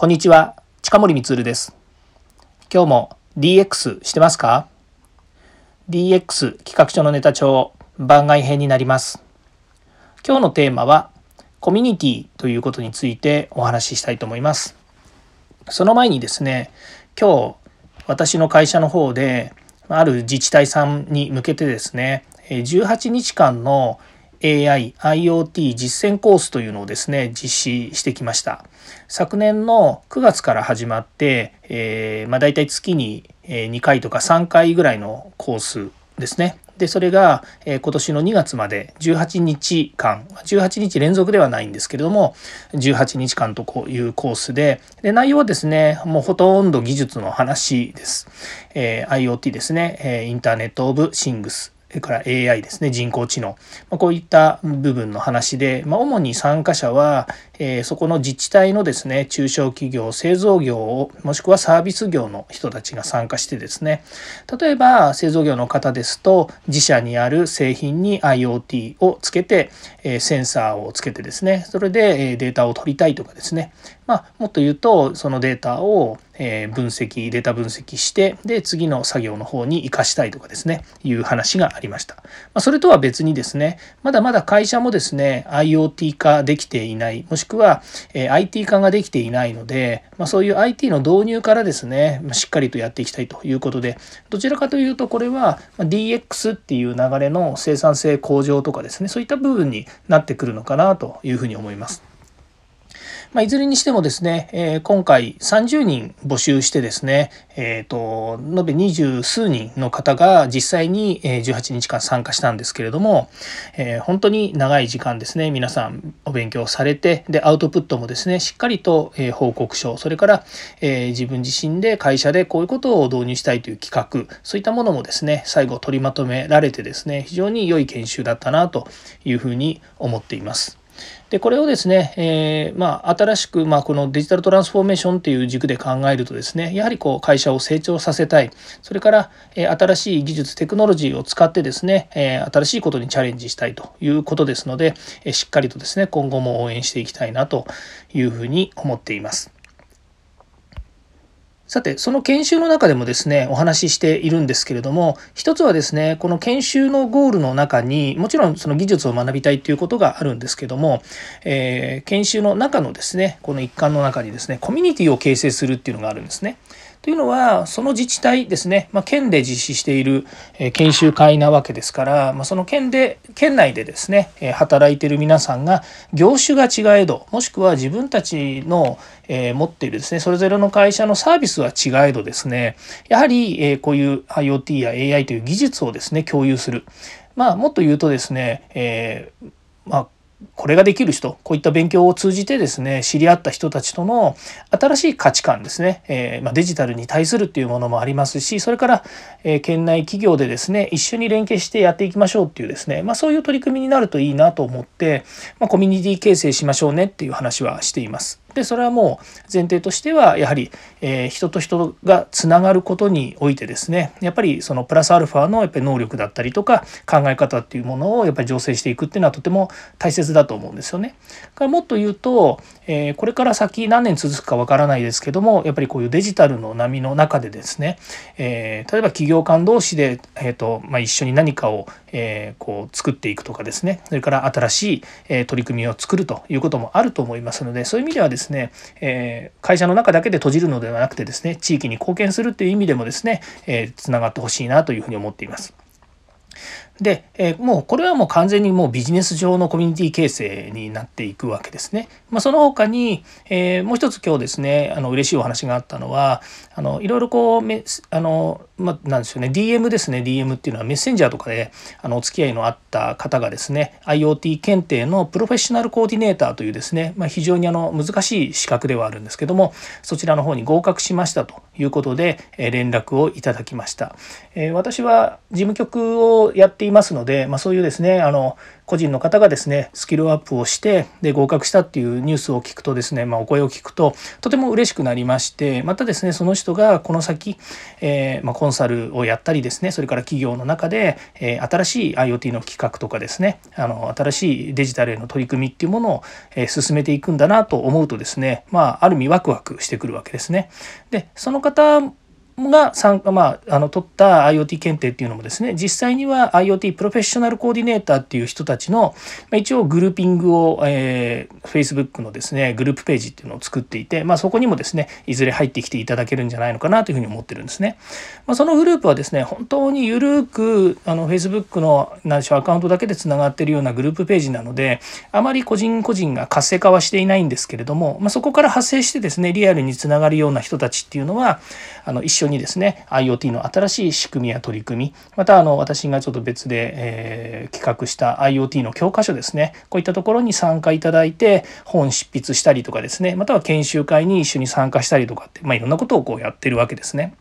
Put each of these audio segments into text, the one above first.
こんにちは、近森光です。今日も DX してますか ?DX 企画書のネタ帳番外編になります。今日のテーマはコミュニティということについてお話ししたいと思います。その前にですね、今日私の会社の方である自治体さんに向けてですね、18日間の AI、IoT 実践コースというのをですね、実施してきました。昨年の9月から始まって、えー、まあ大体月に2回とか3回ぐらいのコースですね。で、それが今年の2月まで18日間、18日連続ではないんですけれども、18日間というコースで、で内容はですね、もうほとんど技術の話です。えー、IoT ですね、インターネット・オブ・シングス。から AI ですね、人工知能。まあ、こういった部分の話で、まあ、主に参加者は、えー、そこの自治体のですね、中小企業、製造業を、もしくはサービス業の人たちが参加してですね、例えば製造業の方ですと、自社にある製品に IoT をつけて、えー、センサーをつけてですね、それでデータを取りたいとかですね、まあ、もっと言うと、そのデータを分析、データ分析して、で、次の作業の方に活かしたいとかですね、いう話がありました。まあ、それとは別にですね、まだまだ会社もですね、IoT 化できていない、もしくは IT 化ができていないので、まあ、そういう IT の導入からですね、しっかりとやっていきたいということで、どちらかというと、これは DX っていう流れの生産性向上とかですね、そういった部分になってくるのかなというふうに思います。まあ、いずれにしてもですね、えー、今回30人募集してですね、えーと、延べ二十数人の方が実際に18日間参加したんですけれども、えー、本当に長い時間ですね皆さんお勉強されてでアウトプットもですねしっかりと報告書それから、えー、自分自身で会社でこういうことを導入したいという企画そういったものもですね最後取りまとめられてですね非常に良い研修だったなというふうに思っています。でこれをですね、えー、まあ、新しく、まあ、このデジタルトランスフォーメーションという軸で考えるとですねやはりこう会社を成長させたいそれから、え、新しい技術テクノロジーを使ってですね、え、新しいことにチャレンジしたいということですので、えしっかりとですね今後も応援していきたいなというふうに思っています。さて、その研修の中でもですね、お話ししているんですけれども、一つはですね、この研修のゴールの中に、もちろんその技術を学びたいということがあるんですけども、えー、研修の中のですね、この一環の中にですね、コミュニティを形成するっていうのがあるんですね。というのは、その自治体ですね、まあ、県で実施している研修会なわけですから、まあ、その県で、県内でですね、働いている皆さんが業種が違えど、もしくは自分たちの持っているですね、それぞれの会社のサービスは違えどですね、やはりこういう IoT や AI という技術をですね、共有する。まあ、もっと言うとですね、えー、まあ、これができる人、こういった勉強を通じてですね、知り合った人たちとの新しい価値観ですね、えー、まあ、デジタルに対するっていうものもありますし、それから、えー、県内企業でですね、一緒に連携してやっていきましょうっていうですね、まあ、そういう取り組みになるといいなと思って、まあ、コミュニティ形成しましょうねっていう話はしています。でそれはもう前提としてはやはり、えー、人と人がつながることにおいてですねやっぱりそのプラスアルファのやっぱり能力だったりとか考え方っていうものをやっぱり醸成していくっていうのはとても大切だと思うんですよね。からもっと言うと、えー、これから先何年続くかわからないですけどもやっぱりこういうデジタルの波の中でですね、えー、例えば企業間同士で、えーとまあ、一緒に何かを、えー、こう作っていくとかですねそれから新しい、え取り組みを作るということもあると思いますのでそういう意味ではですね、ねえー、会社の中だけで閉じるのではなくてですね地域に貢献するという意味でもですね、えー、つながってほしいなというふうに思っています。で、え、もうこれはもう完全にもうビジネス上のコミュニティ形成になっていくわけですね。まあ、その他に、え、もう一つ今日ですねあの嬉しいお話があったのはあのいろいろこうめあの、まあ、なんですよね DM ですね DM っていうのはメッセンジャーとかであのお付き合いのあった方がですね IoT 検定のプロフェッショナルコーディネーターというですね、まあ、非常にあの難しい資格ではあるんですけどもそちらの方に合格しましたということで、え、連絡をいただきました。え、私は事務局をやっていますので、まあ、そういうですねあの個人の方がですねスキルアップをしてで合格したっていうニュースを聞くとですね、まあ、お声を聞くととても嬉しくなりましてまたですねその人がこの先、えー、まあ、コンサルをやったりですねそれから企業の中で、えー、新しい IoT の企画とかですねあの新しいデジタルへの取り組みっていうものを、えー、進めていくんだなと思うとですねまあある意味ワクワクしてくるわけですね。でその方が参加、まあ、あの取った IoT 検定っていうのもですね実際には IoT プロフェッショナルコーディネーターっていう人たちの、ま、一応グルーピングを、えー、Facebook のですねグループページっていうのを作っていて、まあ、そこにもですねいずれ入ってきていただけるんじゃないのかなというふうに思ってるんですね。まあ、そのグループはですね本当にゆるくあの Facebook の何でしょうアカウントだけでつながってるようなグループページなのであまり個人個人が活性化はしていないんですけれども、まあ、そこから発生してですねリアルにつながるような人たちっていうのはあの一緒ににですね IoT IoT の新しい仕組みや取り組みまたあの私がちょっと別で、えー、企画した IoT の教科書ですねこういったところに参加いただいて本執筆したりとかですねまたは研修会に一緒に参加したりとかって、まあ、いろんなことをこうやってるわけですね。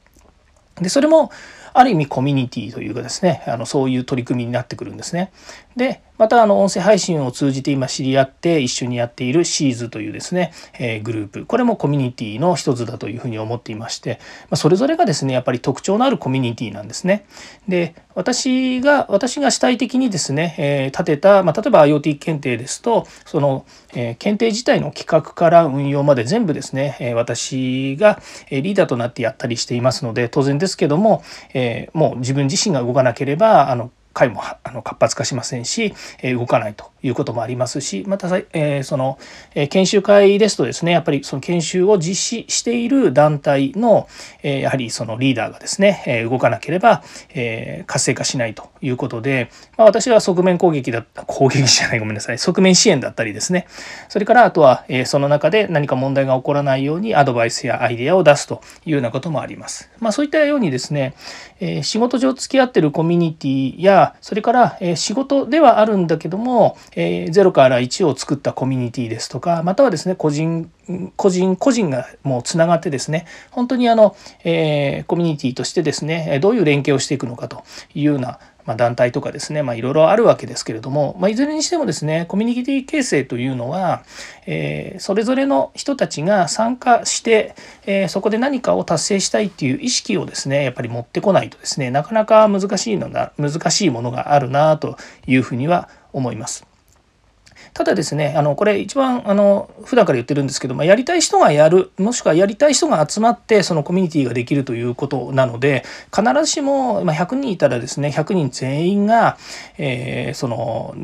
でそれもある意味コミュニティというかですねあのそういう取り組みになってくるんですね。でまたあの音声配信を通じて今知り合って一緒にやっているシーズというですね、えー、グループこれもコミュニティの一つだというふうに思っていまして、まあ、それぞれがですねやっぱり特徴のあるコミュニティなんですね。で私が私が主体的にですね、えー、立てた、まあ、例えば IoT 検定ですとその、えー、検定自体の企画から運用まで全部ですね、え私がリーダーとなってやったりしていますので当然ですけども、えもう自分自身が動かなければあの回もあの活発化しませんし、え動かないということもありますしまた、えその、え研修会ですとですねやっぱりその研修を実施している団体の、えやはりそのリーダーがですね、え動かなければ、え活性化しないということで、まあ、私は側面攻撃だった 攻撃じゃないごめんなさい側面支援だったりですねそれからあとは、えその中で何か問題が起こらないようにアドバイスやアイデアを出すというようなこともあります。まあ、そういったようにですね、え仕事上付き合ってるコミュニティやそれから、え仕事ではあるんだけども、え0から1を作ったコミュニティですとかまたはですね個人個人個人がもうつながってですね本当にあの、えー、コミュニティとしてですねどういう連携をしていくのかというようなま団体とかですね、まあ、いろいろあるわけですけれども、まあ、いずれにしてもですねコミュニティ形成というのは、えー、それぞれの人たちが参加して、えー、そこで何かを達成したいっていう意識をですねやっぱり持ってこないとですねなかなか難しいのが難しいものがあるなというふうには思います。ただですねあのこれ一番あの普段から言ってるんですけど、まあ、やりたい人がやるもしくはやりたい人が集まってそのコミュニティができるということなので必ずしも、ま100人いたらですね100人全員が、えー、その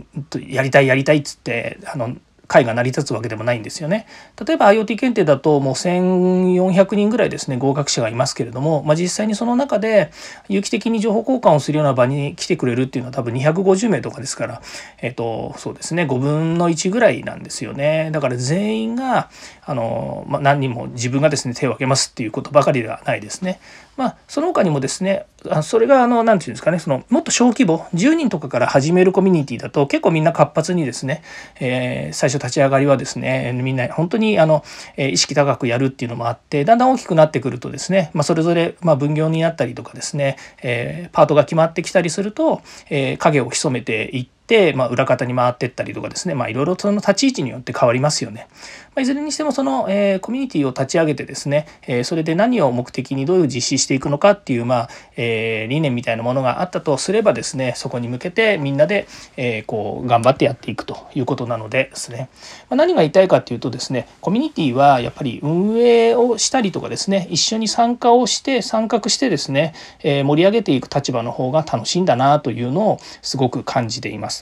やりたいやりたいっつってあの会が成り立つわけでもないんですよね。例えば IoT 検定だともう1400人ぐらいですね合格者がいますけれども、まあ、実際にその中で有機的に情報交換をするような場に来てくれるっていうのは多分250名とかですからえっとそうですね5分の1ぐらいなんですよね。だから全員があの、まあ、何人も自分がですね手を挙げますっていうことばかりではないですね。まあ、その他にもですねそれがあの何て言うんですかねそのもっと小規模10人とかから始めるコミュニティだと結構みんな活発にですね、えー、最初立ち上がりはですねみんな本当にあのえ意識高くやるっていうのもあってだんだん大きくなってくるとですね、まあ、それぞれま分業になったりとかですね、えー、パートが決まってきたりすると、えー、影を潜めていって、まあ、裏方に回ってったりとかですね、まあ、いろいろその立ち位置によって変わりますよね。まあ、いずれにしてもその、えー、コミュニティを立ち上げてですね、えー、それで何を目的にどういう実施していくのかっていう、まあえー、理念みたいなものがあったとすればですねそこに向けてみんなで、えー、こう頑張ってやっていくということなのでですね、まあ、何が言いたいかっていうとですねコミュニティはやっぱり運営をしたりとかですね一緒に参加をして参画してですね、えー、盛り上げていく立場の方が楽しいんだなというのをすごく感じています。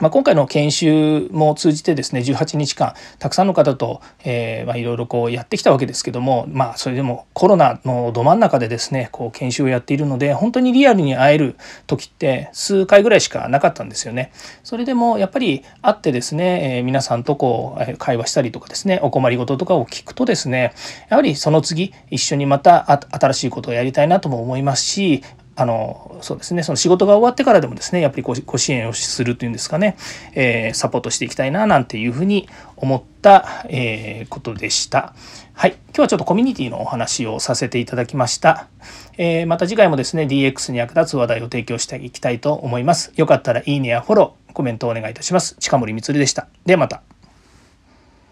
まあ、今回の研修も通じてですね18日間たくさんの方と、えーまあ、いろいろこうやってきたわけですけどもまあそれでもコロナのど真ん中でですねこう研修をやっているので本当にリアルに会える時って数回ぐらいしかなかったんですよね。それでもやっぱり会ってですね、え、皆さんとこう会話したりとかですねお困りごととかを聞くとですねやはりその次一緒にまた新しいことをやりたいなとも思いますしあのそうですねその仕事が終わってからでもですねやっぱりご支援をするというんですかね、えー、サポートしていきたいななんていうふうに思った、えー、ことでした。はい、今日はちょっとコミュニティのお話をさせていただきました。えー、また次回もですね DX に役立つ話題を提供していきたいと思います。よかったらいいねやフォロー、コメントをお願いいたします。近森光でした。ではまた。